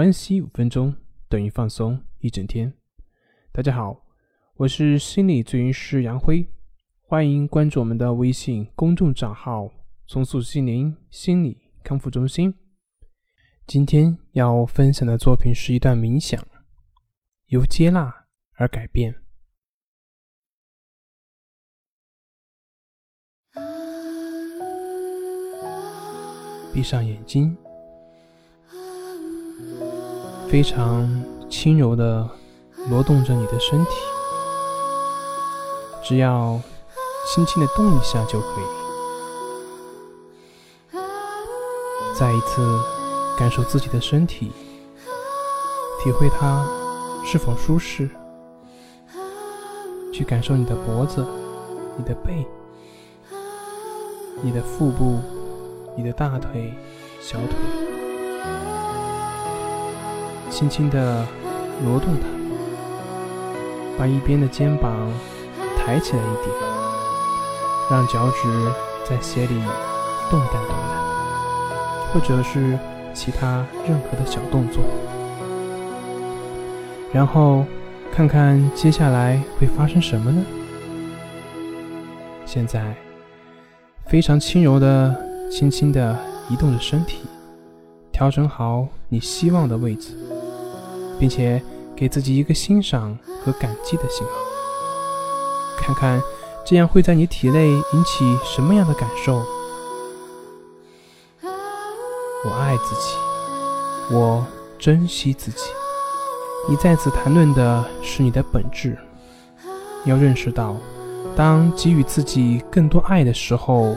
关系五分钟等于放松一整天。大家好，我是心理咨询师杨辉，欢迎关注我们的微信公众账号“重塑心灵心理康复中心”。今天要分享的作品是一段冥想，由接纳而改变。闭上眼睛。非常轻柔的挪动着你的身体，只要轻轻的动一下就可以。再一次感受自己的身体，体会它是否舒适。去感受你的脖子、你的背、你的腹部、你的大腿、小腿。轻轻地挪动它，把一边的肩膀抬起来一点，让脚趾在鞋里动弹动弹，或者是其他任何的小动作。然后看看接下来会发生什么呢？现在非常轻柔的、轻轻地移动着身体，调整好你希望的位置。并且给自己一个欣赏和感激的信号，看看这样会在你体内引起什么样的感受。我爱自己，我珍惜自己。你在此谈论的是你的本质。要认识到，当给予自己更多爱的时候，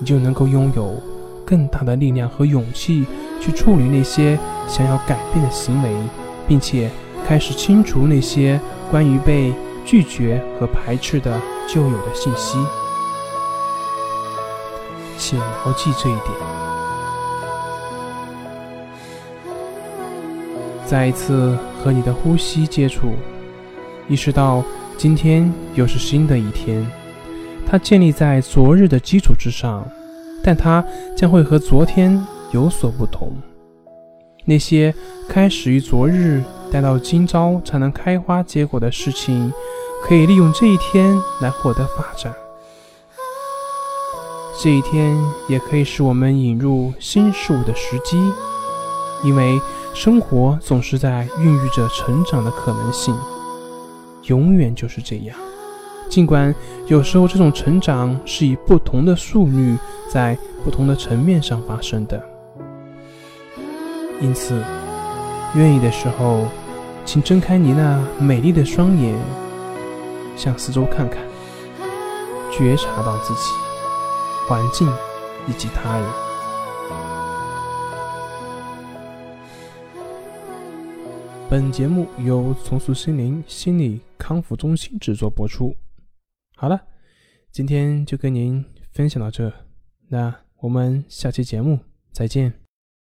你就能够拥有更大的力量和勇气去处理那些想要改变的行为。并且开始清除那些关于被拒绝和排斥的旧有的信息，请牢记这一点。再一次和你的呼吸接触，意识到今天又是新的一天，它建立在昨日的基础之上，但它将会和昨天有所不同。那些开始于昨日，待到今朝才能开花结果的事情，可以利用这一天来获得发展。这一天也可以是我们引入新事物的时机，因为生活总是在孕育着成长的可能性，永远就是这样。尽管有时候这种成长是以不同的速率，在不同的层面上发生的。因此，愿意的时候，请睁开你那美丽的双眼，向四周看看，觉察到自己、环境以及他人。本节目由重塑心灵心理康复中心制作播出。好了，今天就跟您分享到这，那我们下期节目再见。